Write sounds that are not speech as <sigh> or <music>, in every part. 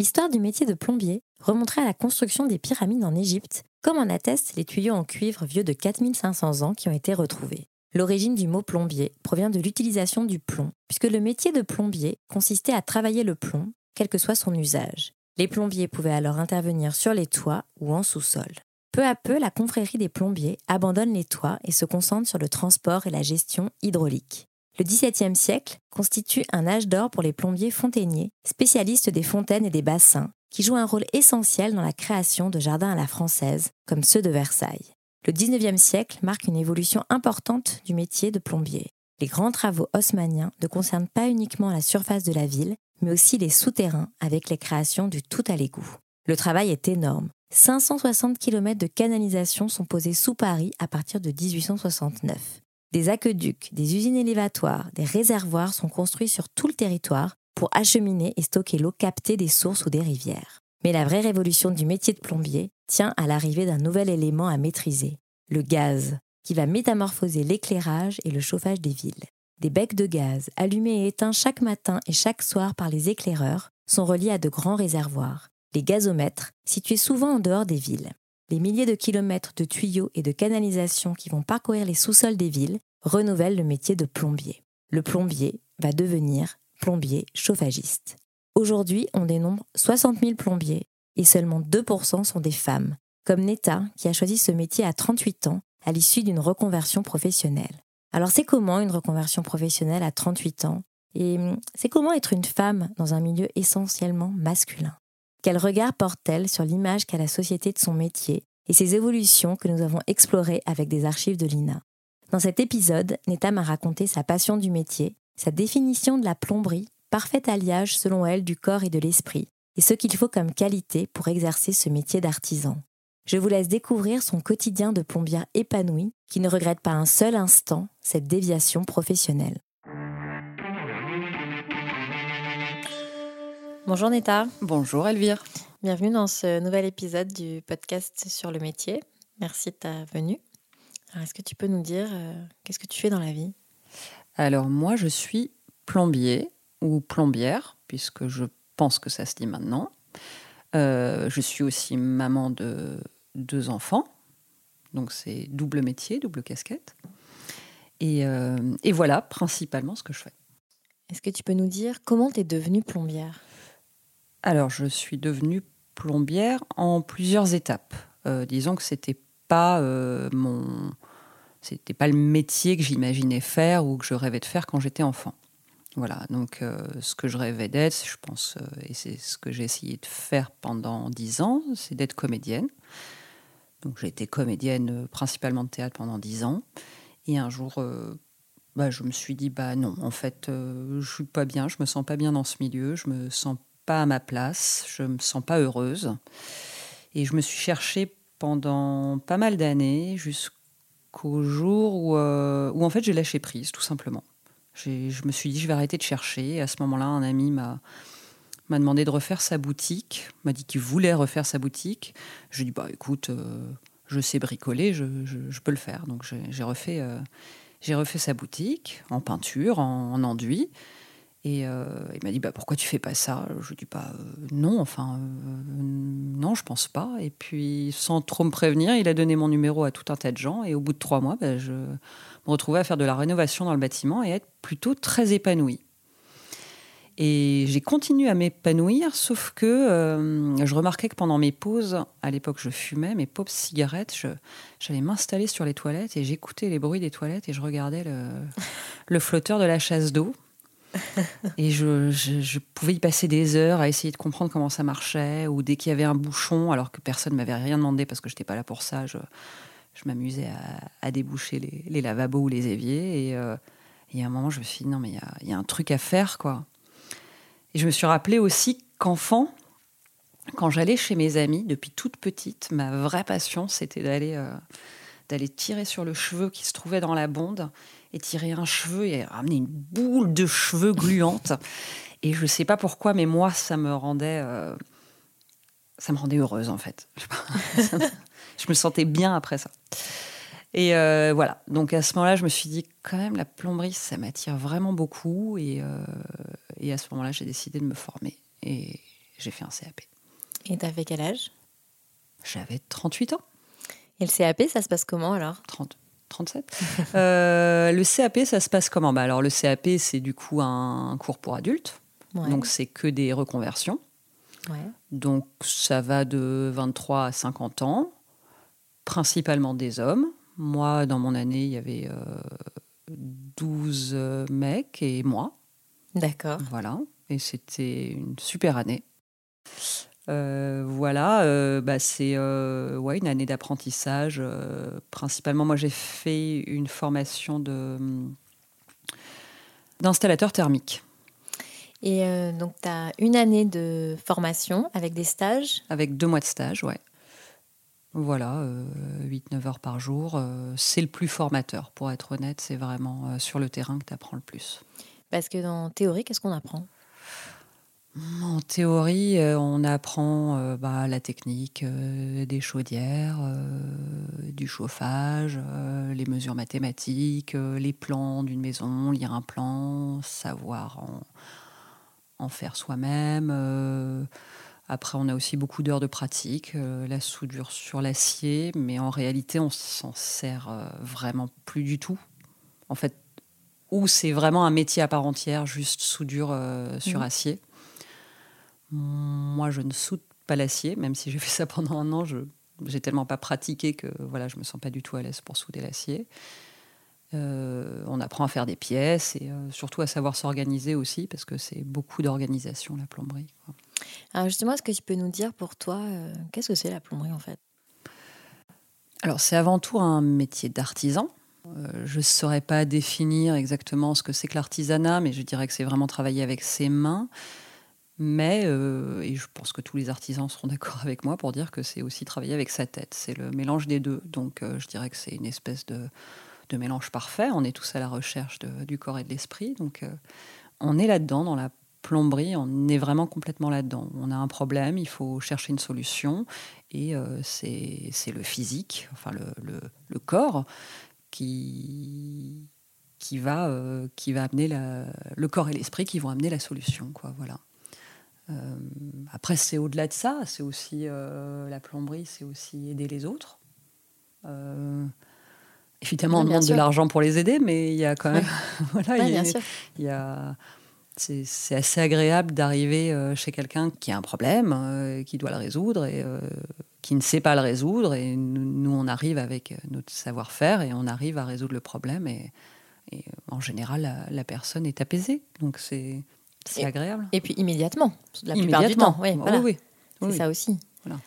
L'histoire du métier de plombier remonterait à la construction des pyramides en Égypte, comme en attestent les tuyaux en cuivre vieux de 4500 ans qui ont été retrouvés. L'origine du mot plombier provient de l'utilisation du plomb, puisque le métier de plombier consistait à travailler le plomb, quel que soit son usage. Les plombiers pouvaient alors intervenir sur les toits ou en sous-sol. Peu à peu, la confrérie des plombiers abandonne les toits et se concentre sur le transport et la gestion hydraulique. Le XVIIe siècle constitue un âge d'or pour les plombiers fontainiers, spécialistes des fontaines et des bassins, qui jouent un rôle essentiel dans la création de jardins à la française, comme ceux de Versailles. Le XIXe siècle marque une évolution importante du métier de plombier. Les grands travaux haussmanniens ne concernent pas uniquement la surface de la ville, mais aussi les souterrains avec les créations du tout à l'égout. Le travail est énorme. 560 km de canalisation sont posés sous Paris à partir de 1869. Des aqueducs, des usines élévatoires, des réservoirs sont construits sur tout le territoire pour acheminer et stocker l'eau captée des sources ou des rivières. Mais la vraie révolution du métier de plombier tient à l'arrivée d'un nouvel élément à maîtriser, le gaz, qui va métamorphoser l'éclairage et le chauffage des villes. Des becs de gaz, allumés et éteints chaque matin et chaque soir par les éclaireurs, sont reliés à de grands réservoirs, les gazomètres, situés souvent en dehors des villes. Les milliers de kilomètres de tuyaux et de canalisations qui vont parcourir les sous-sols des villes renouvellent le métier de plombier. Le plombier va devenir plombier chauffagiste. Aujourd'hui, on dénombre 60 000 plombiers et seulement 2% sont des femmes, comme Neta qui a choisi ce métier à 38 ans à l'issue d'une reconversion professionnelle. Alors c'est comment une reconversion professionnelle à 38 ans? Et hum, c'est comment être une femme dans un milieu essentiellement masculin? Quel regard porte-t-elle sur l'image qu'a la société de son métier et ses évolutions que nous avons explorées avec des archives de l'INA? Dans cet épisode, Neta m'a raconté sa passion du métier, sa définition de la plomberie, parfait alliage selon elle du corps et de l'esprit, et ce qu'il faut comme qualité pour exercer ce métier d'artisan. Je vous laisse découvrir son quotidien de plombière épanouie qui ne regrette pas un seul instant cette déviation professionnelle. Bonjour Neta. Bonjour Elvire. Bienvenue dans ce nouvel épisode du podcast sur le métier. Merci de ta venue. Est-ce que tu peux nous dire euh, qu'est-ce que tu fais dans la vie? Alors moi je suis plombier ou plombière, puisque je pense que ça se dit maintenant. Euh, je suis aussi maman de deux enfants, donc c'est double métier, double casquette. Et, euh, et voilà principalement ce que je fais. Est-ce que tu peux nous dire comment tu es devenue plombière? Alors, je suis devenue plombière en plusieurs étapes. Disons que c'était pas euh, mon, c'était pas le métier que j'imaginais faire ou que je rêvais de faire quand j'étais enfant. Voilà, donc euh, ce que je rêvais d'être, je pense, et c'est ce que j'ai essayé de faire pendant dix ans, c'est d'être comédienne. Donc j'ai été comédienne principalement de théâtre pendant dix ans. Et un jour, bah, je me suis dit, bah non, en fait, je suis pas bien, je me sens pas bien dans ce milieu, je me sens à ma place, je me sens pas heureuse. Et je me suis cherchée pendant pas mal d'années jusqu'au jour où, euh, où en fait j'ai lâché prise, tout simplement. Je me suis dit je vais arrêter de chercher. Et à ce moment-là, un ami m'a m'a demandé de refaire sa boutique, m'a dit qu'il voulait refaire sa boutique. Je lui ai dit bah écoute, euh, je sais bricoler, je, je, peux le faire. Donc j'ai refait euh, refait sa boutique en peinture, en enduit. Et euh, il m'a dit bah, Pourquoi tu fais pas ça? Je lui ai dit bah, euh, Non, enfin, euh, non, je pense pas. Et puis, sans trop me prévenir, il a donné mon numéro à tout un tas de gens. Et au bout de trois mois, bah, je me retrouvais à faire de la rénovation dans le bâtiment et être plutôt très épanouie. Et j'ai continué à m'épanouir, sauf que je remarquais que pendant mes pauses, à l'époque je fumais, mes pauvres cigarettes, j'allais m'installer sur les toilettes et j'écoutais les bruits des toilettes et je regardais le flotteur de la chasse d'eau. Et je, pouvais y passer des heures à essayer de comprendre comment ça marchait, ou dès qu'il y avait un bouchon, alors que personne ne m'avait rien demandé parce que je n'étais pas là pour ça, je, je m'amusais à, déboucher les, lavabos ou les éviers. Et, euh, à un moment, je me suis dit, non, mais il y a- il y, a un truc à faire, quoi. Et je me suis rappelé aussi qu'enfant, quand j'allais chez mes amis, depuis toute petite, ma vraie passion, c'était d'aller euh, d'aller tirer sur le cheveu qui se trouvait dans la bonde et tirer un cheveu et ramener une boule de cheveux gluante. Et je sais pas pourquoi, mais moi, ça me rendait, euh, ça me rendait heureuse en fait. <laughs> Je me sentais bien après ça. Et euh, voilà. Donc à ce moment-là, je me suis dit quand même la plomberie, ça m'attire vraiment beaucoup. Et, euh, et à ce moment-là, j'ai décidé de me former et j'ai fait un CAP. Et t'as fait quel âge? J'avais 38 ans. Et le CAP, ça se passe comment alors? 30, 37. <laughs> Euh, le CAP, ça se passe comment? Bah Alors, le CAP, c'est du coup un cours pour adultes. Ouais. Donc, c'est que des reconversions. ouais. Donc, ça va de 23 à 50 ans, principalement des hommes. Moi, dans mon année, il y avait euh, 12 euh, mecs et moi. D'accord. Voilà. Et c'était une super année. Euh, voilà, euh, bah, c'est euh, ouais, une année d'apprentissage. principalement, moi, j'ai fait une formation de, d'installateur thermique Et donc, tu as une année de formation avec des stages? avec deux mois de stage. Ouais. Voilà, 8-9 heures par jour. c'est le plus formateur, pour être honnête. C'est vraiment sur le terrain que tu apprends le plus. Parce que dans théorie, qu'est-ce qu'on apprend? En théorie, euh, on apprend euh, bah, la technique euh, des chaudières, du chauffage, les mesures mathématiques, les plans d'une maison, lire un plan, savoir en, en faire soi-même. après, on a aussi beaucoup d'heures de pratique, euh, la soudure sur l'acier, mais en réalité, on s'en sert euh, vraiment plus du tout. En fait, ou c'est vraiment un métier à part entière, juste soudure euh, sur Mhm. acier. Moi, je ne soude pas l'acier, même si j'ai fait ça <laughs> pendant un an. Je j'ai tellement pas pratiqué que voilà, je me sens pas du tout à l'aise pour souder l'acier. Euh, on apprend à faire des pièces et euh, surtout à savoir s'organiser aussi, parce que c'est beaucoup d'organisation la plomberie. quoi. Alors justement, est-ce que tu peux nous dire pour toi, euh, qu'est-ce que c'est la plomberie en fait? Alors, c'est avant tout un métier d'artisan. Je ne saurais pas définir exactement ce que c'est que l'artisanat, mais je dirais que c'est vraiment travailler avec ses mains. Mais, euh, et je pense que tous les artisans seront d'accord <laughs> avec moi pour dire que c'est aussi travailler avec sa tête. C'est le mélange des deux. Donc, euh, je dirais que c'est une espèce de, mélange parfait. On est tous à la recherche du corps et de l'esprit. Donc, euh, on est là-dedans, dans la plomberie, on est vraiment complètement là-dedans. On a un problème, il faut chercher une solution. Et c'est le physique, enfin le, corps, qui, qui, va, amener le corps et l'esprit qui vont amener la solution. Voilà. Euh, après, c'est au-delà de ça, c'est aussi euh, la plomberie, c'est aussi aider les autres. Euh, évidemment, on demande de l'argent pour les aider, mais il y a quand même. <laughs> voilà, Ouais, il bien sûr. il y a- c'est assez agréable d'arriver chez quelqu'un qui a un problème, qui doit le résoudre et qui ne sait pas le résoudre. Et nous, on arrive avec notre savoir-faire et on arrive à résoudre le problème. Et, et, en général, la, la personne est apaisée. Donc c'est c'est agréable. Et puis immédiatement, la plupart du temps. Oui, Oui, voilà. oui, C'est oui. ça aussi. Voilà.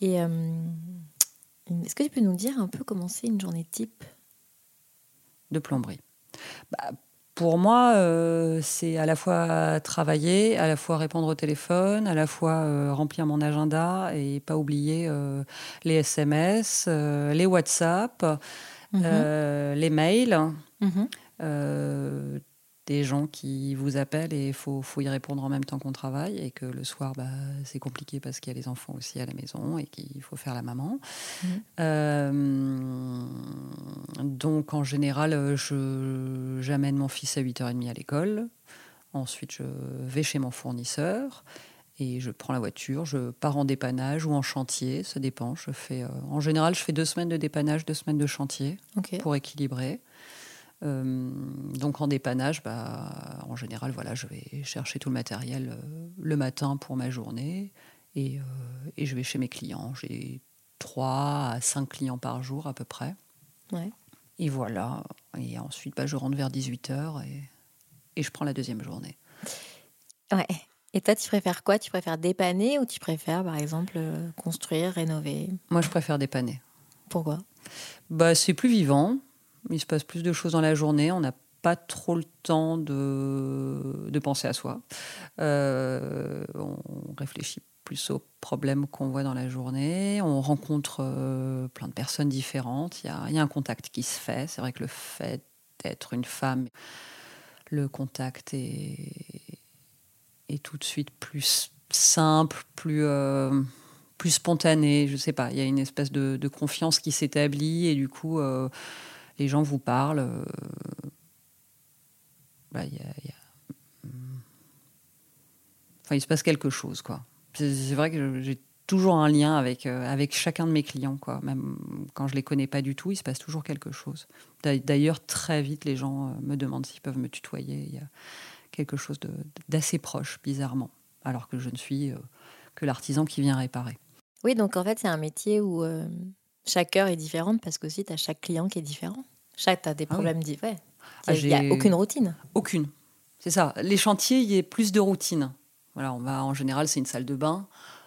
Et euh, est-ce que tu peux nous dire un peu comment c'est une journée type? De plomberie. Bah, pour moi, euh, c'est à la fois travailler, à la fois répondre au téléphone, à la fois euh, remplir mon agenda et pas oublier euh, les SMS, les WhatsApp, Mhm. les mails, Mhm. Des gens qui vous appellent et il faut, faut y répondre en même temps qu'on travaille et que le soir, bah, c'est compliqué parce qu'il y a les enfants aussi à la maison et qu'il faut faire la maman. Mhm. Euh, donc en général, je, j'amène mon fils à 8h30 à l'école. Ensuite, je vais chez mon fournisseur et je prends la voiture, je pars en dépannage ou en chantier, ça dépend. Je fais, euh, en général, je fais deux semaines de dépannage, deux semaines de chantier pour équilibrer. Donc en dépannage, bah, en général, voilà, je vais chercher tout le matériel le matin pour ma journée et, et, je vais chez mes clients. J'ai 3 à 5 clients par jour à peu près. Ouais. Et voilà. Et ensuite, bah, je rentre vers 18h et, et je prends la deuxième journée. Ouais. Et toi, tu préfères quoi? Tu préfères dépanner ou tu préfères, par exemple, construire, rénover? Moi, je préfère dépanner. Pourquoi? Bah, C'est plus vivant. Il se passe plus de choses dans la journée. On n'a pas trop le temps de, de penser à soi. Euh, on réfléchit plus aux problèmes qu'on voit dans la journée. On rencontre euh, plein de personnes différentes. Il y, a, un contact qui se fait. C'est vrai que le fait d'être une femme, le contact est, est tout de suite plus simple, plus, euh, plus spontané. Je sais pas. Il y a une espèce de, confiance qui s'établit et du coup, les gens vous parlent. Euh, bah, a... enfin, il se passe quelque chose, quoi c'est vrai que j'ai toujours un lien avec, euh, avec chacun de mes clients. Quoi. Même quand je les connais pas du tout, il se passe toujours quelque chose. D'ailleurs, très vite, les gens euh, me demandent s'ils peuvent me tutoyer. Il y a quelque chose d'assez proche, bizarrement, alors que je ne suis que l'artisan qui vient réparer. Oui, donc en fait, c'est un métier où chaque heure est différente parce qu'aussi, tu as chaque client qui est différent. Chaque, tu as des problèmes ah oui. différents. Il n'y a, a aucune routine. Aucune. C'est ça. Les chantiers, il y a plus de routine. Voilà, on va en général, c'est une salle de bain.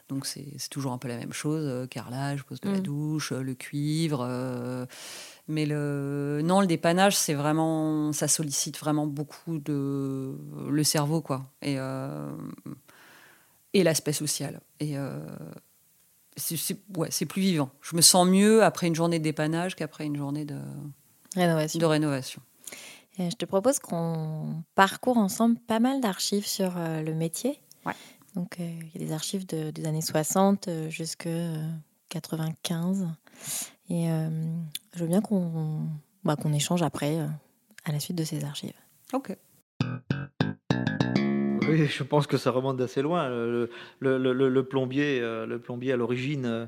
Donc c'est toujours un peu la même chose, euh, carrelage, pose de mmh. la douche, euh, le cuivre. Euh, mais le non, le dépannage, c'est vraiment, ça sollicite vraiment beaucoup de le cerveau, quoi, et et l'aspect social. Et c'est ouais, plus vivant. Je me sens mieux après une journée de dépannage qu'après une journée de rénovation. De rénovation. Et je te propose qu'on parcourt ensemble pas mal d'archives sur le métier. Ouais. Donc, euh, il y a des archives de, des années 60 euh, jusqu'à 95. Et euh, je veux bien qu'on bah, qu'on échange après, à la suite de ces archives. Ok. Oui, je pense que ça remonte d'assez loin. Le, le, le, le, plombier, le plombier à l'origine,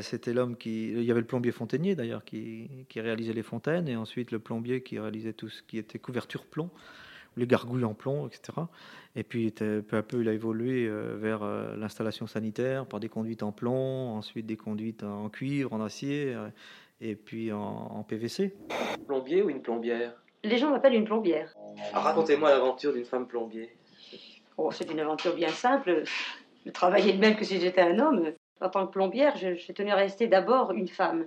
c'était l'homme qui. Il y avait le plombier fontainier d'ailleurs qui, qui, réalisait les fontaines, et ensuite le plombier qui réalisait tout ce qui était couverture plomb, les gargouilles en plomb, etc. Et puis peu à peu, il a évolué euh, vers euh, l'installation sanitaire par des conduites en plomb, ensuite des conduites en cuivre, en acier, euh, et puis en, en PVC. Plombier ou une plombière? Les gens m'appellent une plombière. Racontez-moi l'aventure d'une femme plombier. Oh, c'est une aventure bien simple. Je travaillais de même que si j'étais un homme. En tant que plombière, je, je tenais à rester d'abord une femme.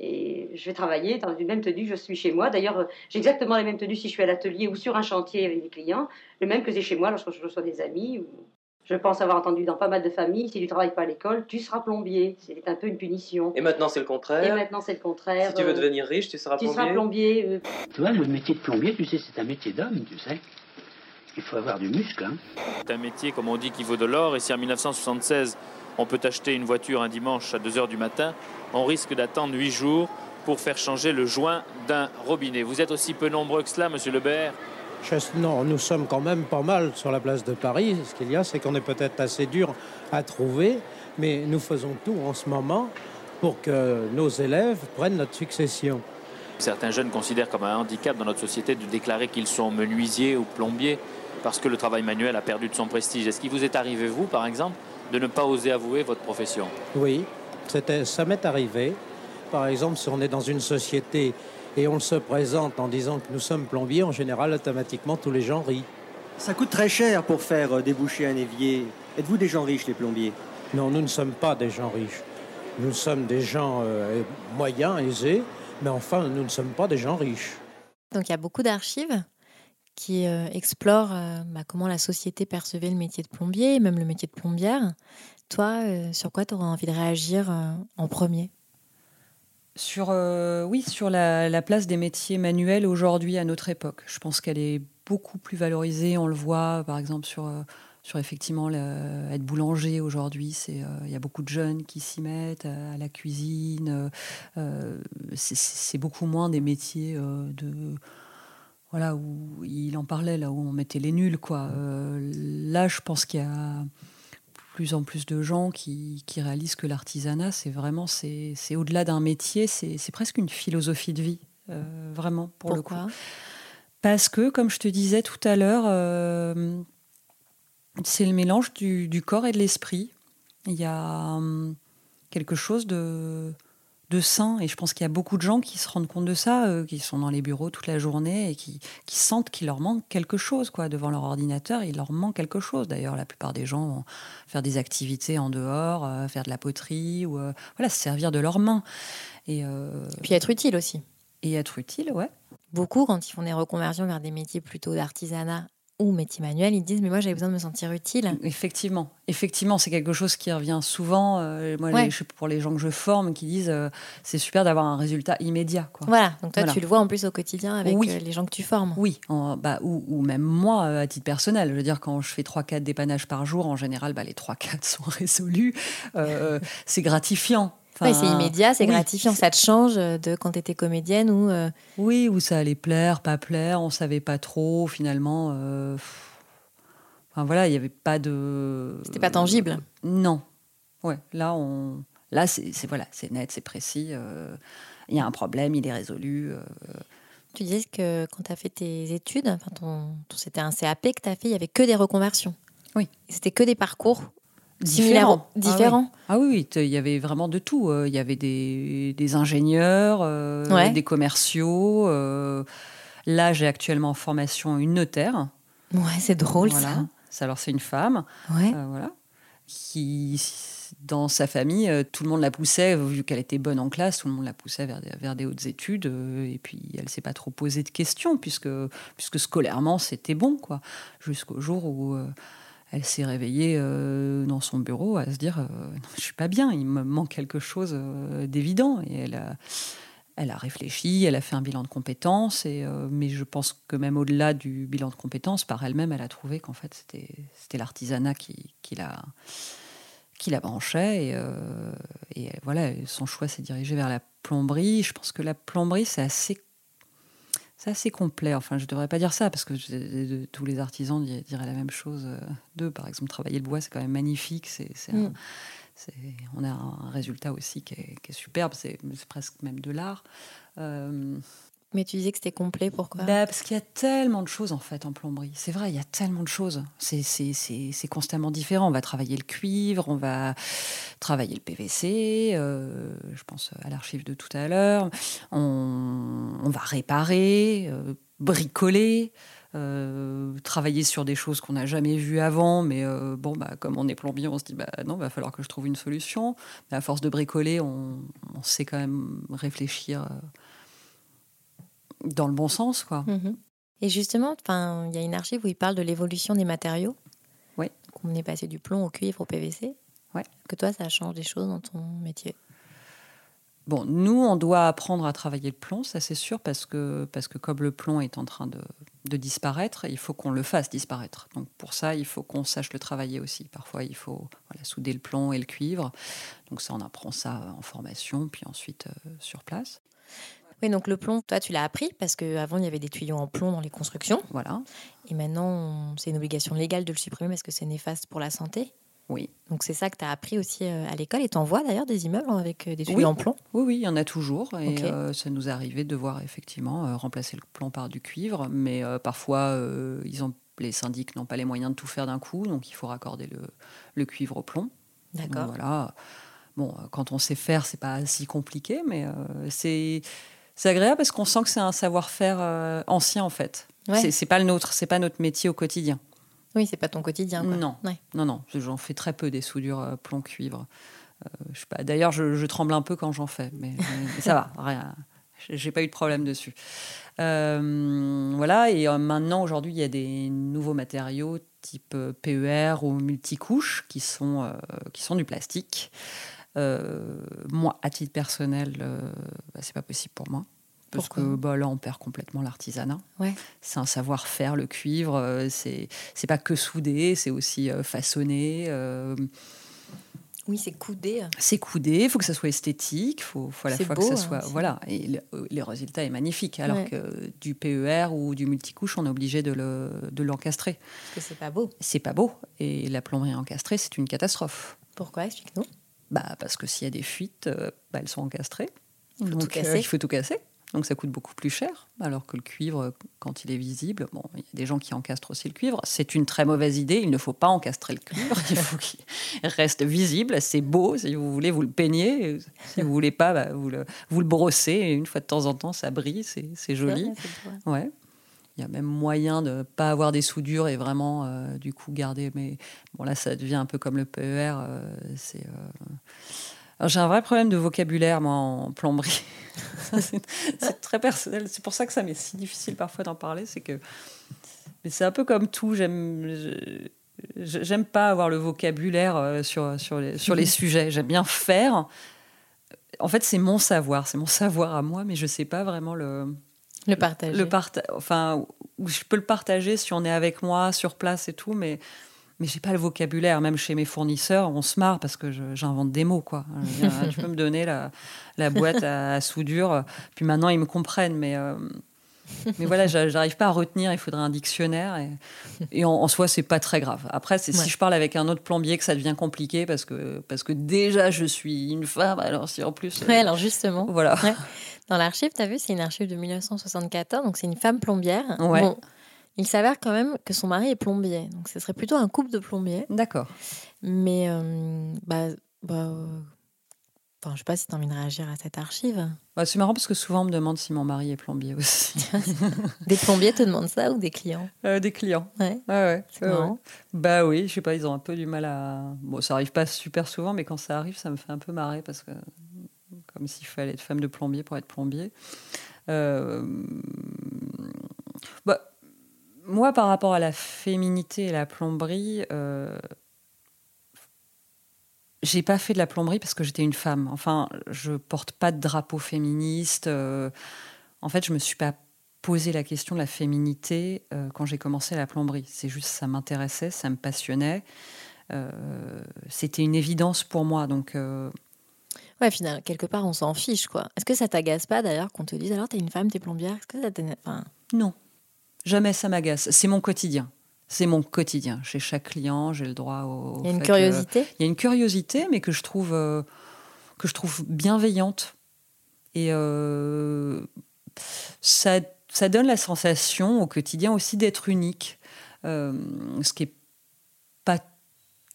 Et je vais travailler dans une même tenue que je suis chez moi. D'ailleurs, j'ai exactement la même tenue si je suis à l'atelier ou sur un chantier avec des clients, le même que j'ai chez moi lorsque je reçois des amis. Je pense avoir entendu dans pas mal de familles, si tu ne travailles pas à l'école, tu seras plombier. C'est un peu une punition. Et maintenant, c'est le contraire. Et maintenant, c'est le contraire. Si tu veux devenir riche, tu seras tu plombier. Tu seras plombier. Euh... Tu vois, le métier de plombier, tu sais, c'est un métier d'homme, tu sais. Il faut avoir du muscle. Hein. C'est un métier, comme on dit, qui vaut de l'or. Et si en 1976, on peut acheter une voiture un dimanche à 2h du matin, on risque d'attendre 8 jours pour faire changer le joint d'un robinet. Vous êtes aussi peu nombreux que cela, monsieur Lebert non, nous sommes quand même pas mal sur la place de Paris. Ce qu'il y a, c'est qu'on est peut-être assez dur à trouver, mais nous faisons tout en ce moment pour que nos élèves prennent notre succession. Certains jeunes considèrent comme un handicap dans notre société de déclarer qu'ils sont menuisiers ou plombiers parce que le travail manuel a perdu de son prestige. Est-ce qu'il vous est arrivé, vous, par exemple, de ne pas oser avouer votre profession? Oui, ça m'est arrivé. Par exemple, si on est dans une société et on se présente en disant que nous sommes plombiers, en général, automatiquement, tous les gens rient. Ça coûte très cher pour faire déboucher un évier. Êtes-vous des gens riches, les plombiers? Non, nous ne sommes pas des gens riches. Nous sommes des gens euh, moyens, aisés, mais enfin, nous ne sommes pas des gens riches. Donc il y a beaucoup d'archives qui euh, explorent euh, bah, comment la société percevait le métier de plombier, même le métier de plombière. Toi, euh, sur quoi tu aurais envie de réagir euh, en premier? Sur, euh, oui, sur la, la, place des métiers manuels aujourd'hui à notre époque. Je pense qu'elle est beaucoup plus valorisée. On le voit, par exemple, sur, sur effectivement le, être boulanger aujourd'hui. Il euh, y a beaucoup de jeunes qui s'y mettent à, à, la cuisine. Euh, C'est beaucoup moins des métiers de voilà où il en parlait là où on mettait les nuls quoi. là, je pense qu'il y a plus en plus de gens qui, qui réalisent que l'artisanat, c'est vraiment, c'est au-delà d'un métier, c'est presque une philosophie de vie, euh, vraiment, pour Pourquoi le coup. Parce que, comme je te disais tout à l'heure, euh, c'est le mélange du, du corps et de l'esprit. Il y a hum, quelque chose de, de sain, et je pense qu'il y a beaucoup de gens qui se rendent compte de ça, euh, qui sont dans les bureaux toute la journée et qui, qui sentent qu'il leur manque quelque chose, quoi, devant leur ordinateur, il leur manque quelque chose. D'ailleurs, la plupart des gens vont faire des activités en dehors, euh, faire de la poterie, ou euh, voilà, se servir de leurs mains. Et, Puis être utile aussi. et être utile, ouais. Beaucoup, quand ils font des reconversions vers des métiers plutôt d'artisanat ou métier manuel, ils disent Mais moi, j'avais besoin de me sentir utile. Effectivement, effectivement, c'est quelque chose qui revient souvent. euh, moi, Ouais. les- pour les gens que je forme, qui disent euh, c'est super d'avoir un résultat immédiat. Quoi. Voilà, donc toi, Voilà. tu le vois en plus au quotidien avec Oui. euh, les gens que tu formes. Oui, en- bah, ou, ou même moi, à titre personnel. Je veux dire, quand je fais 3-4 dépannages par jour, en général, bah, les 3-4 sont <laughs> résolus. C'est gratifiant. Enfin, Ouais, c'est immédiat, c'est oui, gratifiant. Ça te change de quand tu étais comédienne ou. euh, Oui, où ça allait plaire, pas plaire, on savait pas trop finalement. euh. Enfin voilà, il n'y avait pas de. C'était pas tangible. Non. Ouais, là on, là c'est voilà, c'est net, c'est précis. euh, Il y a un problème, il est résolu. euh, Tu disais que quand tu as fait tes études, enfin ton, c'était un CAP que tu as fait, il y avait que des reconversions. Oui. C'était que des parcours similaires, Différents. différents. Ah oui, ah oui, il y avait vraiment de tout. euh, Il y avait des, des ingénieurs, euh, Ouais. des commerciaux. euh, Là, j'ai actuellement en formation une notaire. Ouais, c'est drôle Voilà. Ça, alors c'est une femme. Ouais. euh, voilà. Qui, dans sa famille, euh, tout le monde la poussait, vu qu'elle était bonne en classe, tout le monde la poussait vers des, vers des hautes études. euh, et puis, elle s'est pas trop posé de questions, puisque, puisque scolairement, c'était bon, quoi. Jusqu'au jour où euh, elle s'est réveillée euh, dans son bureau à se dire euh, Non, Je suis pas bien, il me manque quelque chose euh, d'évident. Et elle a. Réfléchi, elle a fait un bilan de compétences, et, euh, mais je pense que même au-delà du bilan de compétences, par elle-même, elle a trouvé qu'en fait, c'était, l'artisanat qui, la, qui la branchait. Et voilà, son choix s'est dirigé vers la plomberie. Je pense que la plomberie, c'est assez, c'est assez complet. Enfin, je ne devrais pas dire ça, parce que je- tous les artisans di- diraient la même chose euh, d'eux. Par exemple, travailler le bois, c'est quand même magnifique. C'est, Mm. on a un résultat aussi qui est, qui est superbe, c'est, c'est presque même de l'art. Euh, Mais tu disais que c'était complet, pourquoi? Bah, Parce qu'il y a tellement de choses en fait en plomberie. C'est vrai, il y a tellement de choses. C'est, constamment différent. On va travailler le cuivre, on va travailler le PVC, euh, je pense à l'archive de tout à l'heure. On, on va réparer, euh, bricoler. euh, travailler sur des choses qu'on n'a jamais vues avant, mais bon, bah, comme on est plombier, on se dit bah non, va falloir que je trouve une solution. Mais à force de bricoler, on, on sait quand même réfléchir dans le bon sens, quoi. Mhm. Et justement, enfin, il y a une archive où il parle de l'évolution des matériaux. Oui. On est passé du plomb au cuivre au PVC. Ouais. Que toi, ça change des choses dans ton métier? Bon, nous, on doit apprendre à travailler le plomb, ça c'est sûr, parce que, parce que comme le plomb est en train de, de disparaître, il faut qu'on le fasse disparaître. Donc pour ça, il faut qu'on sache le travailler aussi. Parfois, il faut voilà, souder le plomb et le cuivre. Donc ça, on apprend ça en formation, puis ensuite euh, sur place. Oui, donc le plomb, toi, tu l'as appris parce qu'avant, il y avait des tuyaux en plomb dans les constructions. Voilà. Et maintenant, c'est une obligation légale de le supprimer parce que c'est néfaste pour la santé. Oui. Donc c'est ça que tu as appris aussi euh, à l'école. Et tu vois d'ailleurs des immeubles avec euh, des tuyaux Oui. en plomb? Oui, oui, il y en a toujours. Et euh, ça nous est arrivé de devoir effectivement remplacer le plomb par du cuivre. Mais euh, parfois, euh, ils ont, les syndics n'ont pas les moyens de tout faire d'un coup. Donc il faut raccorder le, le cuivre au plomb. D'accord. Voilà. Bon, quand on sait faire, c'est pas si compliqué, mais c'est c'est agréable parce qu'on sent que c'est un savoir-faire euh, ancien en fait. Ouais. C'est- pas le nôtre, c'est pas notre métier au quotidien. Oui, c'est pas ton quotidien. quoi. Non, Ouais. non, non. J'en fais très peu des soudures euh, plomb-cuivre. Euh, je sais pas. D'ailleurs, je, je tremble un peu quand j'en fais, mais, mais ça va. <laughs> Rien. J'ai- pas eu de problème dessus. Voilà. Et maintenant, aujourd'hui, il y a des nouveaux matériaux type PER ou multicouches qui sont qui sont du plastique. Euh, moi, à titre personnel, euh, bah, c'est pas possible pour moi. Parce Pourquoi? que bah, là, on perd complètement l'artisanat. Ouais. C'est un savoir-faire, le cuivre. euh, C'est c'est pas que souder, c'est aussi euh, façonner. euh, Oui, c'est coudé. c'est coudé, il faut que ça soit esthétique, il faut, faut à la fois beau, que ça hein, soit. voilà, et le, le résultat est magnifique. Alors Ouais. que du PER ou du multicouche, on est obligé de le- de l'encastrer. Parce que c'est pas beau. c'est pas beau. Et la plomberie encastrée, c'est une catastrophe. Pourquoi? Explique-nous. Bah, parce que s'il y a des fuites, euh, bah, elles sont encastrées. Il faut Donc, tout casser. il faut tout casser. donc ça coûte beaucoup plus cher, alors que le cuivre, quand il est visible, bon, il y a des gens qui encastrent aussi le cuivre. C'est une très mauvaise idée, il ne faut pas encastrer le cuivre, il faut qu'il reste visible, c'est beau, si vous voulez, vous le peignez, si vous voulez pas, bah, vous, le, vous le brossez, et une fois de temps en temps, ça brille, c'est joli. Ouais. Il y a même moyen de ne pas avoir des soudures et vraiment, euh, du coup, garder. Mais bon, là, ça devient un peu comme le PER. euh, c'est. euh, J'ai un vrai problème de vocabulaire, moi, en plomberie. <laughs> C'est très personnel. C'est pour ça que ça m'est si difficile parfois d'en parler. C'est que. Mais c'est un peu comme tout. J'aime. J'aime pas avoir le vocabulaire euh, sur, sur, les, sur les <laughs> sujets. J'aime bien faire. En fait, c'est mon savoir. C'est mon savoir à moi, mais je sais pas vraiment le. Le partager. Le parta enfin, je peux le partager si on est avec moi sur place et tout, mais mais j'ai pas le vocabulaire. Même chez mes fournisseurs, on se marre parce que j'invente des mots, quoi. <laughs> Tu peux me donner la, la boîte à, à soudure, puis maintenant ils me comprennent, mais euh, mais voilà, j'a- j'arrive pas à retenir. Il faudrait un dictionnaire et, et en, en soi, c'est pas très grave. Après, c'est Ouais. si je parle avec un autre plombier que ça devient compliqué parce que parce que déjà je suis une femme. Alors si en plus, euh, Ouais, alors justement. Voilà. Ouais. Dans l'archive, tu as vu, c'est une archive de 1974, donc c'est une femme plombière. Ouais. Bon, il s'avère quand même que son mari est plombier, donc ce serait plutôt un couple de plombiers. D'accord. Mais, euh, bah, bah, euh, enfin, je sais pas si tu as envie de réagir à cette archive. Bah, c'est marrant parce que souvent on me demande si mon mari est plombier aussi. <laughs> Des plombiers te demandent ça ou des clients? Euh, des clients. Ouais. Ouais, ouais. C'est marrant. ouais. Bah oui, je sais pas, ils ont un peu du mal à. Bon, ça arrive pas super souvent, mais quand ça arrive, ça me fait un peu marrer parce que comme s'il fallait être femme de plombier pour être plombier. Euh, Bah, moi, par rapport à la féminité et la plomberie, euh, j'ai pas fait de la plomberie parce que j'étais une femme. Enfin, je porte pas de drapeau féministe. euh, en fait, je me suis pas posé la question de la féminité euh, quand j'ai commencé la plomberie. C'est juste ça m'intéressait, ça me passionnait. C'était une évidence pour moi. Donc, Ouais, finalement, quelque part, on s'en fiche, quoi. Est-ce que ça t'agace pas d'ailleurs qu'on te dise alors t'es une femme, t'es plombière? Est-ce que ça enfin, non, jamais ça m'agace. C'est mon quotidien. C'est mon quotidien. Chez chaque client, j'ai le droit au. Il y a une curiosité que- Il y a une curiosité, mais que je trouve, euh, que je trouve bienveillante. Et euh, ça, ça donne la sensation au quotidien aussi d'être unique. Euh, ce qui est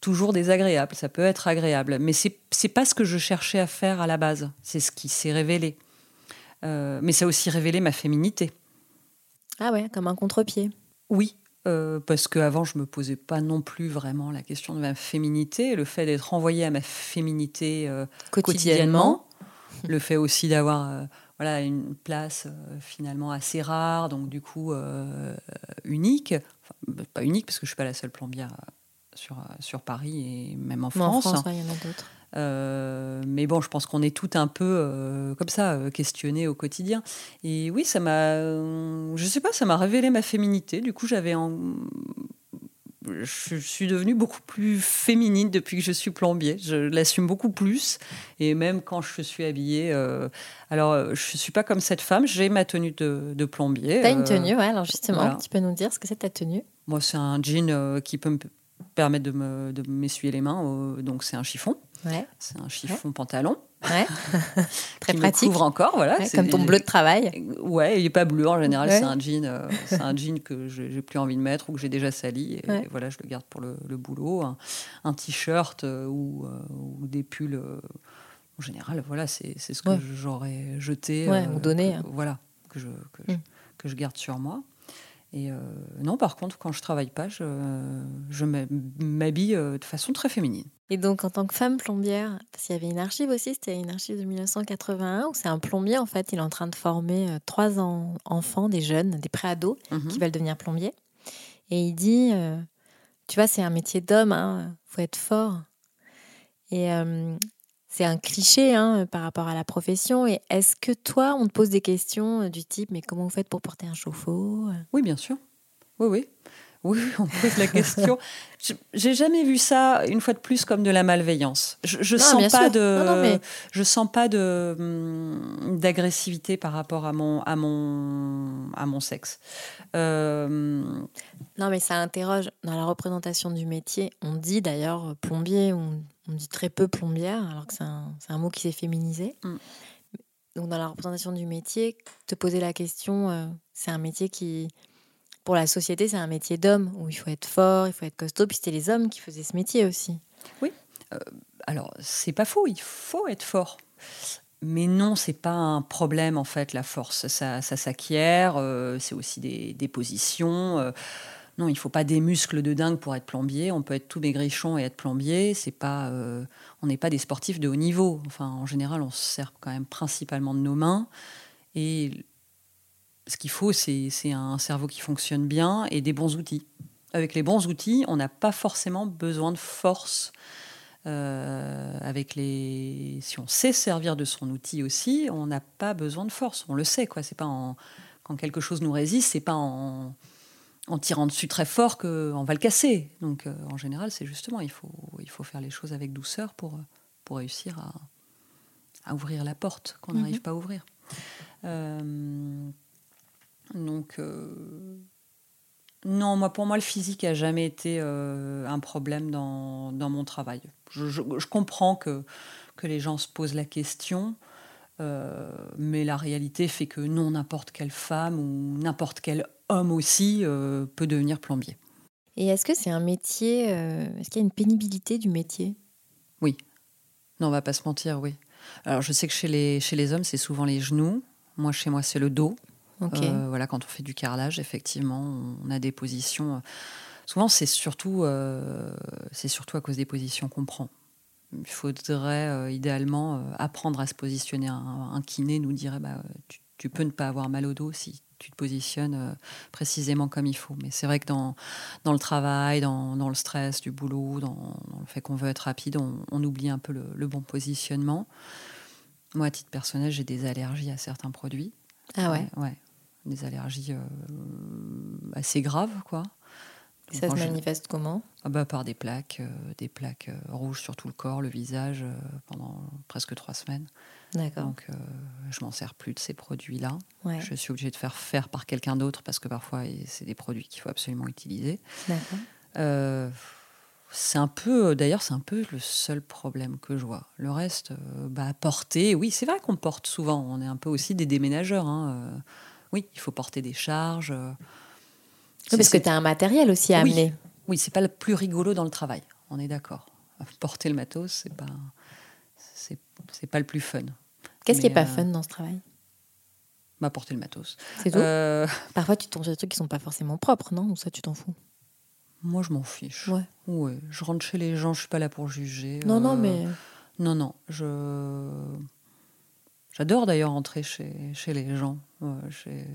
toujours désagréable. Ça peut être agréable. Mais c'est c'est pas ce que je cherchais à faire à la base. C'est ce qui s'est révélé. Euh, mais ça a aussi révélé ma féminité. Ah ouais, comme un contre-pied. Oui, euh, parce qu'avant, je me posais pas non plus vraiment la question de ma féminité. Le fait d'être renvoyée à ma féminité euh, Quotidiennement. quotidiennement, le fait aussi d'avoir voilà, une place finalement assez rare, donc du coup unique. Enfin, pas unique, parce que je suis pas la seule plombière sur, euh, sur Paris et même en Mais en France. France, ouais, il y en a d'autres. Euh, mais bon, je pense qu'on est tout un peu euh, comme ça, questionnés au quotidien. Et oui, ça m'a, je sais pas, ça m'a révélé ma féminité. Du coup, j'avais en... Je suis devenue beaucoup plus féminine depuis que je suis plombier. Je l'assume beaucoup plus. Et même quand je suis habillée. euh, Alors, je suis pas comme cette femme. J'ai ma tenue de, de plombier. T'as une Euh, tenue, ouais, alors justement, voilà. tu peux nous dire ce que c'est ta tenue? Moi, c'est un jean qui peut me permettre de me- de m'essuyer les mains. euh, donc, c'est un chiffon. Ouais. C'est un chiffon pantalon. Ouais. <laughs> Très qui me pratique. couvre encore, voilà. Comme ton bleu de travail. Ouais, il n'est pas bleu en général. C'est un jean, euh, c'est un jean que je- j'ai plus envie de mettre ou que j'ai déjà sali. Et voilà, je le garde pour le, le boulot. Un, un t-shirt euh, ou, euh, ou des pulls. en général, voilà, c'est c'est ce que j'aurais jeté. ou donné, que- hein. voilà, que je, que, je, Mm. que je garde sur moi. Et euh, non, par contre, quand je travaille pas, je, je m'habille euh, de façon très féminine. Et donc, en tant que femme plombière, parce qu'il y avait une archive aussi, c'était une archive de 1981, où c'est un plombier, en fait, il est en train de former euh, trois en- enfants, des jeunes, des préados, Mhm. qui veulent devenir plombiers. Et il dit, euh, tu vois, c'est un métier d'homme, hein, faut être fort. Et euh, c'est un cliché hein, par rapport à la profession. Et est-ce que toi, on te pose des questions euh, du type, mais comment vous faites pour porter un chauffe-eau Oui, bien sûr. Oui, oui. Oui, on pose la question. <laughs> Je- J'ai jamais vu ça une fois de plus comme de la malveillance. Je, je Non, sens pas sûr. de, Non, non, mais- je sens pas de hum, d'agressivité par rapport à mon à mon à mon sexe. Euh, Non, mais ça interroge. Dans la représentation du métier, on dit d'ailleurs plombier, on, on dit très peu plombière, alors que c'est un, un mot qui s'est féminisé. Mm. donc dans la représentation du métier, te poser la question, euh, c'est un métier qui, pour la société, c'est un métier d'homme, où il faut être fort, il faut être costaud, puis c'était les hommes qui faisaient ce métier aussi. Oui. Euh, alors, c'est pas faux, il faut être fort. Mais non, c'est pas un problème en fait, la force. Ça, s'acquiert, euh, c'est aussi des, des positions. euh. non, il faut pas des muscles de dingue pour être plombier. On peut être tout maigrichon et être plombier. C'est pas, euh, on n'est pas des sportifs de haut niveau. Enfin, en général, on se sert quand même principalement de nos mains. Et ce qu'il faut, c'est un cerveau qui fonctionne bien et des bons outils. Avec les bons outils, on n'a pas forcément besoin de force. Euh, avec les, si on sait servir de son outil aussi, on n'a pas besoin de force. On le sait, quoi. C'est pas en, quand quelque chose nous résiste, c'est pas en, en tirant dessus très fort qu'on va le casser. Donc, euh, en général, c'est justement, il faut, il faut faire les choses avec douceur pour, pour réussir à, à ouvrir la porte qu'on Mhm. n'arrive pas à ouvrir. Euh, donc, euh, non, moi, pour moi, le physique a jamais été euh, un problème dans, dans mon travail. Je, je- je comprends que, que les gens se posent la question, euh, mais la réalité fait que non, n'importe quelle femme ou n'importe quel homme aussi euh, peut devenir plombier. Et est-ce que c'est un métier, euh, est-ce qu'il y a une pénibilité du métier? Oui. Non, on va pas se mentir, oui. Alors, je sais que chez les, chez les hommes, c'est souvent les genoux. Moi, chez moi, c'est le dos. Euh, voilà, quand on fait du carrelage, effectivement, on a des positions. euh, Souvent, c'est surtout, euh, c'est surtout à cause des positions qu'on prend. Il faudrait euh, idéalement apprendre à se positionner. Un, un kiné nous dirait bah, tu, tu peux ne pas avoir mal au dos si tu te positionnes précisément comme il faut. Mais c'est vrai que dans, dans le travail, dans, dans le stress du boulot, dans, dans le fait qu'on veut être rapide, on, on oublie un peu le, le bon positionnement. Moi, à titre personnel, j'ai des allergies à certains produits. Ah ouais Ouais, des allergies euh, assez graves, quoi. Ça se manifeste comment? Ah bah, Par des plaques, euh, des plaques euh, rouges sur tout le corps, le visage, pendant presque trois semaines. D'accord. Donc, euh, je m'en sers plus de ces produits-là. Ouais. Je suis obligée de faire faire par quelqu'un d'autre parce que parfois, c'est des produits qu'il faut absolument utiliser. D'accord. Euh, c'est un peu, d'ailleurs, c'est un peu le seul problème que je vois. Le reste, euh, bah, porter, oui, c'est vrai qu'on porte souvent. On est un peu aussi des déménageurs. hein, oui, il faut porter des charges. euh, Oui, parce que c'est- tu as un matériel aussi à oui, amener. Oui, c'est pas le plus rigolo dans le travail. On est d'accord. <laughs> Porter le matos, c'est pas, c'est, c'est pas le plus fun. Qu'est-ce qui est pas euh, fun dans ce travail? Bah, porter le matos. C'est tout? Euh, <laughs> Parfois, tu tombes sur des trucs qui sont pas forcément propres, non? Ou ça, tu t'en fous? Moi, je m'en fiche. Ouais. Ouais, je rentre chez les gens, je suis pas là pour juger. Non, non, mais- Non, non, je. J'adore d'ailleurs rentrer chez, chez les gens, euh, chez-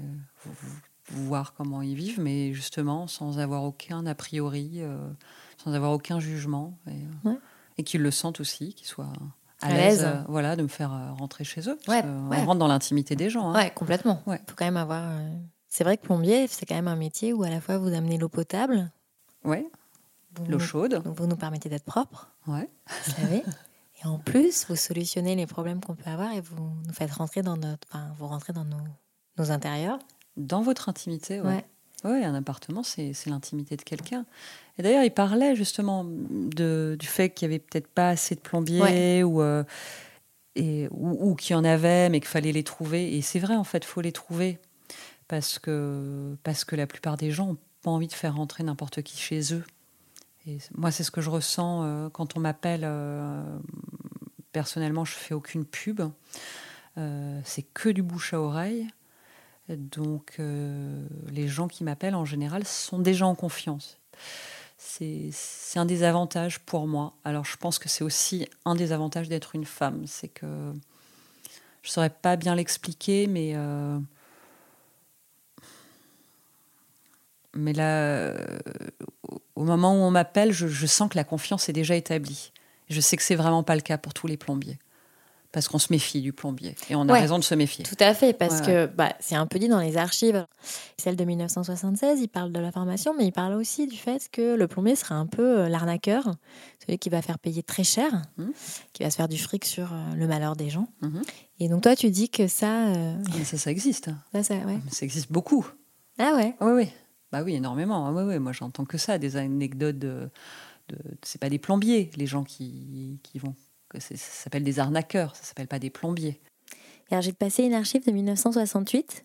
voir comment ils vivent, mais justement sans avoir aucun a priori, euh, sans avoir aucun jugement, et, euh, Ouais. et qu'ils le sentent aussi, qu'ils soient à, l'aise, euh, voilà, de me faire rentrer chez eux. parce Ouais, que ouais. On rentre dans l'intimité des gens. hein. Ouais, complètement. Il faut quand même avoir. C'est vrai que plombier, c'est quand même un métier où à la fois vous amenez l'eau potable. Ouais. L'eau chaude. Donc vous nous permettez d'être propres. Ouais. Vous savez. <laughs> Et en plus, vous solutionnez les problèmes qu'on peut avoir et vous nous faites rentrer dans notre. Enfin, vous rentrez dans nos, nos intérieurs. Dans votre intimité, ouais. Ouais. Ouais, un appartement, c'est l'intimité de quelqu'un. Et d'ailleurs, il parlait justement de, du fait qu'il y avait peut-être pas assez de plombiers Ouais. ou, euh, et, ou, ou qu'il y en avait, mais qu'il fallait les trouver. Et c'est vrai, en fait, faut les trouver parce que, parce que la plupart des gens n'ont pas envie de faire rentrer n'importe qui chez eux. Et moi, c'est ce que je ressens euh, quand on m'appelle. euh, personnellement, je fais aucune pub. Euh, c'est que du bouche à oreille. Donc, euh, les gens qui m'appellent en général sont déjà en confiance. C'est un des avantages pour moi. Alors, je pense que c'est aussi un des avantages d'être une femme. C'est que je ne saurais pas bien l'expliquer, mais. euh, là, au moment où on m'appelle, je sens que la confiance est déjà établie. Je sais que c'est vraiment pas le cas pour tous les plombiers. Parce qu'on se méfie du plombier. Et on a Ouais, raison de se méfier. Tout à fait, parce Ouais, que bah, c'est un peu dit dans les archives. Celle de 1976, il parle de la formation, mais il parle aussi du fait que le plombier sera un peu euh, l'arnaqueur, celui qui va faire payer très cher, Mmh. qui va se faire du fric sur euh, le malheur des gens. Mhm. Et donc toi, tu dis que ça... euh, Mais ça, ça existe. ça, ça-. Ça existe beaucoup. Ah ouais Oui, oui. Bah oui, énormément. Ah ouais, ouais. Moi, j'entends que ça, des anecdotes de. De c'est pas des plombiers, les gens qui, qui vont. Ça s'appelle des arnaqueurs, ça s'appelle pas des plombiers. Alors, j'ai passé une archive de 1968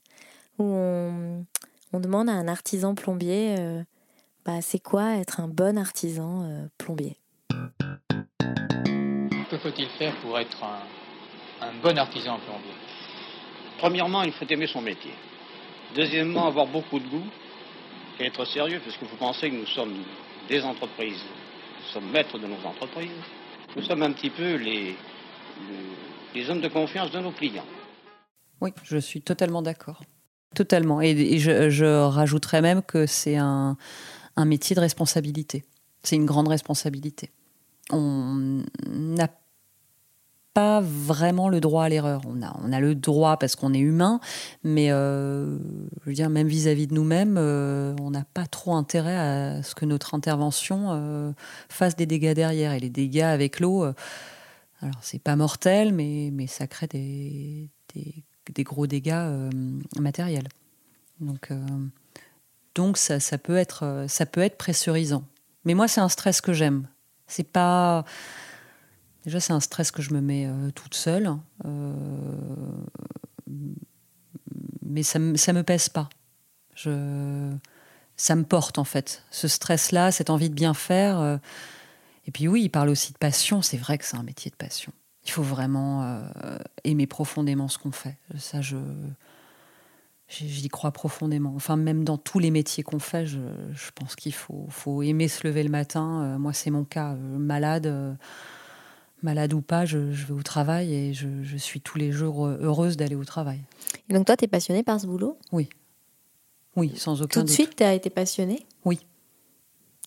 où on, on demande à un artisan plombier euh, bah, c'est quoi être un bon artisan euh, plombier? Que faut-il faire pour être un, un bon artisan plombier? Premièrement, il faut aimer son métier. Deuxièmement, avoir beaucoup de goût et être sérieux, parce que vous pensez que nous sommes des entreprises. Sommes maîtres de nos entreprises. Nous sommes un petit peu les, hommes de confiance de nos clients. Oui, je suis totalement d'accord. Totalement. Et, je, rajouterais même que c'est un, un, métier de responsabilité. C'est une grande responsabilité. On n'a pas vraiment le droit à l'erreur. On a, on a le droit parce qu'on est humain, mais euh, je veux même vis-à-vis -vis de nous-mêmes, euh, on n'a pas trop intérêt à ce que notre intervention euh, fasse des dégâts derrière. Et les dégâts avec l'eau, alors c'est pas mortel, mais, mais ça crée des, des des gros dégâts matériels. Donc, donc ça, ça, peut être, ça peut être pressurisant. Mais moi, c'est un stress que j'aime. C'est pas. Déjà, c'est un stress que je me mets euh, toute seule. mais ça, ça me pèse pas. Je, ça me porte, en fait. Ce stress-là, cette envie de bien faire. et puis, oui, il parle aussi de passion. C'est vrai que c'est un métier de passion. Il faut vraiment euh, aimer profondément ce qu'on fait. Ça, je j'y crois profondément. Enfin, même dans tous les métiers qu'on fait, je, pense qu'il faut, faut, aimer se lever le matin. Euh, moi, c'est mon cas. Euh, malade, euh, malade ou pas, je, je, vais au travail et je, je, suis tous les jours heureuse d'aller au travail. Et donc, toi, tu es passionnée par ce boulot? Oui. Oui, sans aucun Tout de doute. suite, tu as été passionnée? Oui.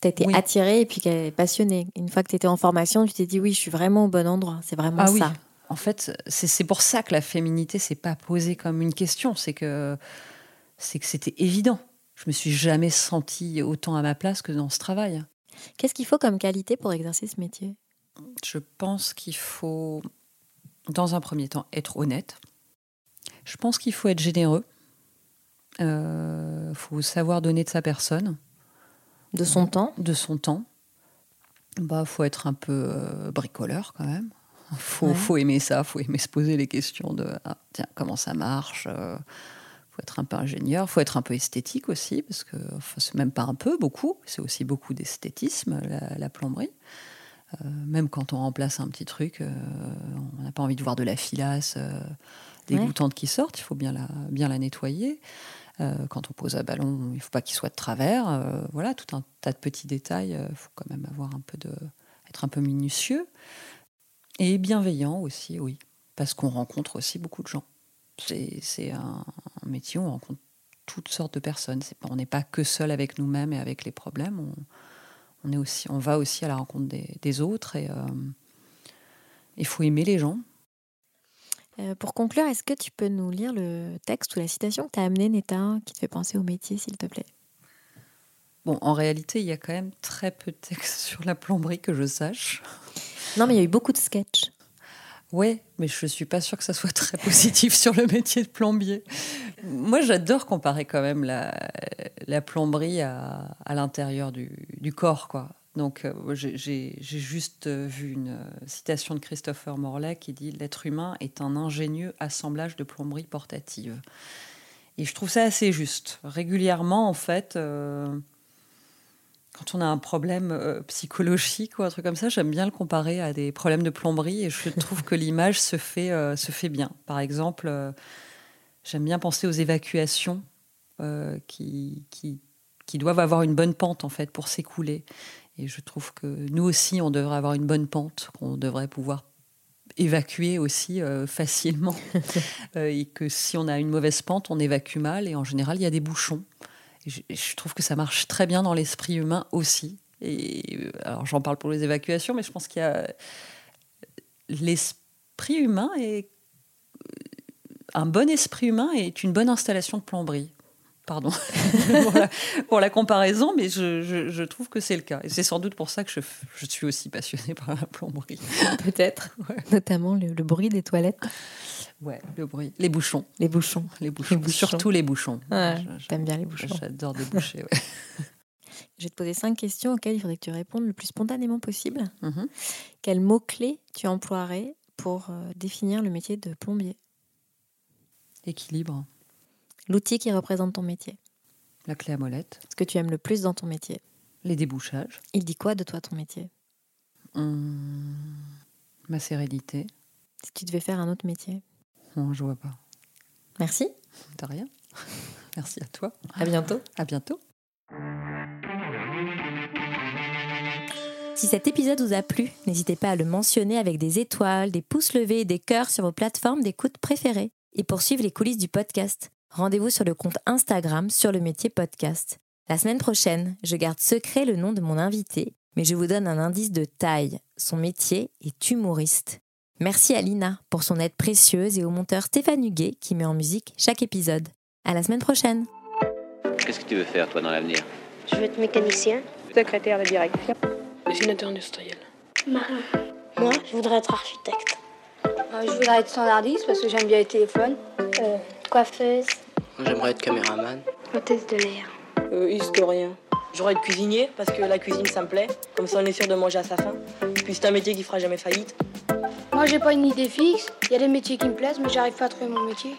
Tu as été Oui. attirée et puis passionnée. Une fois que tu étais en formation, tu t'es dit oui, je suis vraiment au bon endroit. C'est vraiment ah, ça. Oui. En fait, c'est pour ça que la féminité s'est pas posée comme une question. C'est que c'est que c'était évident. Je me suis jamais sentie autant à ma place que dans ce travail. Qu'est-ce qu'il faut comme qualité pour exercer ce métier? Je pense qu'il faut, dans un premier temps, être honnête. Je pense qu'il faut être généreux. Il euh, faut savoir donner de sa personne. De son temps De son temps. Bah, faut être un peu euh, bricoleur quand même. Faut, ouais. faut aimer ça, faut aimer se poser les questions de ah, tiens, comment ça marche. Euh, faut être un peu ingénieur, faut être un peu esthétique aussi, parce que enfin, c'est même pas un peu, beaucoup. C'est aussi beaucoup d'esthétisme, la, la, plomberie. Euh, même quand on remplace un petit truc, euh, on n'a pas envie de voir de la filasse dégoûtante ouais. qui sortent. Il faut bien la, bien la nettoyer. Euh, quand on pose un ballon, il ne faut pas qu'il soit de travers. Euh, voilà, tout un tas de petits détails. Il euh, faut quand même avoir un peu de, être un peu minutieux et bienveillant aussi, oui, parce qu'on rencontre aussi beaucoup de gens. C'est un, un, métier où on rencontre toutes sortes de personnes. On n'est pas que seul avec nous-mêmes et avec les problèmes. On, on, est aussi, on va aussi à la rencontre des, des autres et il faut aimer les gens. Euh, pour conclure, est-ce que tu peux nous lire le texte ou la citation que tu as amené, Neta, qui te fait penser au métier, s'il te plaît? Bon, en réalité, il y a quand même très peu de texte <laughs> sur la plomberie que je sache. Non, mais il y a eu beaucoup de sketchs. Ouais, mais je suis pas sûre que ça soit très positif sur le métier de plombier. Moi, j'adore comparer quand même la, plomberie à, l'intérieur du, du, corps, quoi. Donc, euh, j'ai juste vu une citation de Christopher Morley qui dit L'être humain est un ingénieux assemblage de plomberie portative. Et je trouve ça assez juste. Régulièrement, en fait, euh, quand on a un problème euh, psychologique ou un truc comme ça, j'aime bien le comparer à des problèmes de plomberie et je trouve que l'image se, fait, euh, se fait bien. Par exemple, euh, j'aime bien penser aux évacuations euh, qui, qui, qui, doivent avoir une bonne pente en fait pour s'écouler. Et je trouve que nous aussi, on devrait avoir une bonne pente, qu'on devrait pouvoir évacuer aussi facilement. <laughs> et que si on a une mauvaise pente, on évacue mal. Et en général, il y a des bouchons. Je, je, trouve que ça marche très bien dans l'esprit humain aussi. Et alors, j'en parle pour les évacuations, mais je pense qu'il y a l'esprit humain est un bon esprit humain est une bonne installation de plomberie pardon, <laughs> pour, la, pour, la, comparaison, mais je, je, je trouve que c'est le cas. Et c'est sans doute pour ça que je, je, suis aussi passionnée par la plomberie. Peut-être, <laughs> ouais. notamment le, le, bruit des toilettes. Ouais, le bruit. Les bouchons. Les bouchons. Les bouchons. Les bouchons. Surtout les bouchons. Ouais, T'aimes bien les bouchons. J'adore déboucher, ouais. <laughs> Je vais te poser cinq questions auxquelles il faudrait que tu répondes le plus spontanément possible. Mm -hmm. Quels mots-clés tu emploierais pour euh, définir le métier de plombier? Équilibre. L'outil qui représente ton métier. La clé à molette. Ce que tu aimes le plus dans ton métier. Les débouchages. Il dit quoi de toi ton métier? Hum, ma sérénité. Si tu devais faire un autre métier Non, je vois pas. Merci. De rien. <laughs> Merci à toi. À bientôt. À bientôt. Si cet épisode vous a plu, n'hésitez pas à le mentionner avec des étoiles, des pouces levés et des cœurs sur vos plateformes d'écoute préférées. Et pour suivre les coulisses du podcast, rendez-vous sur le compte Instagram sur le métier podcast. La semaine prochaine, je garde secret le nom de mon invité, mais je vous donne un indice de taille. Son métier est humoriste. Merci à Lina pour son aide précieuse et au monteur Stéphane Huguet qui met en musique chaque épisode. À la semaine prochaine. Qu'est-ce que tu veux faire, toi, dans l'avenir? Je veux être mécanicien. Secrétaire de direction. Dessinateur industriel. Marin. Moi, je voudrais être architecte. Euh, je voudrais être standardiste parce que j'aime bien les téléphones. Euh, coiffeuse. J'aimerais être caméraman. Hôtesse de l'air. Euh, historien. J'aurais être cuisinier parce que la cuisine ça me plaît. Comme ça on est sûr de manger à sa faim. C'est un métier qui fera jamais faillite. Moi, j'ai pas une idée fixe. Il y a des métiers qui me plaisent, mais j'arrive pas à trouver mon métier.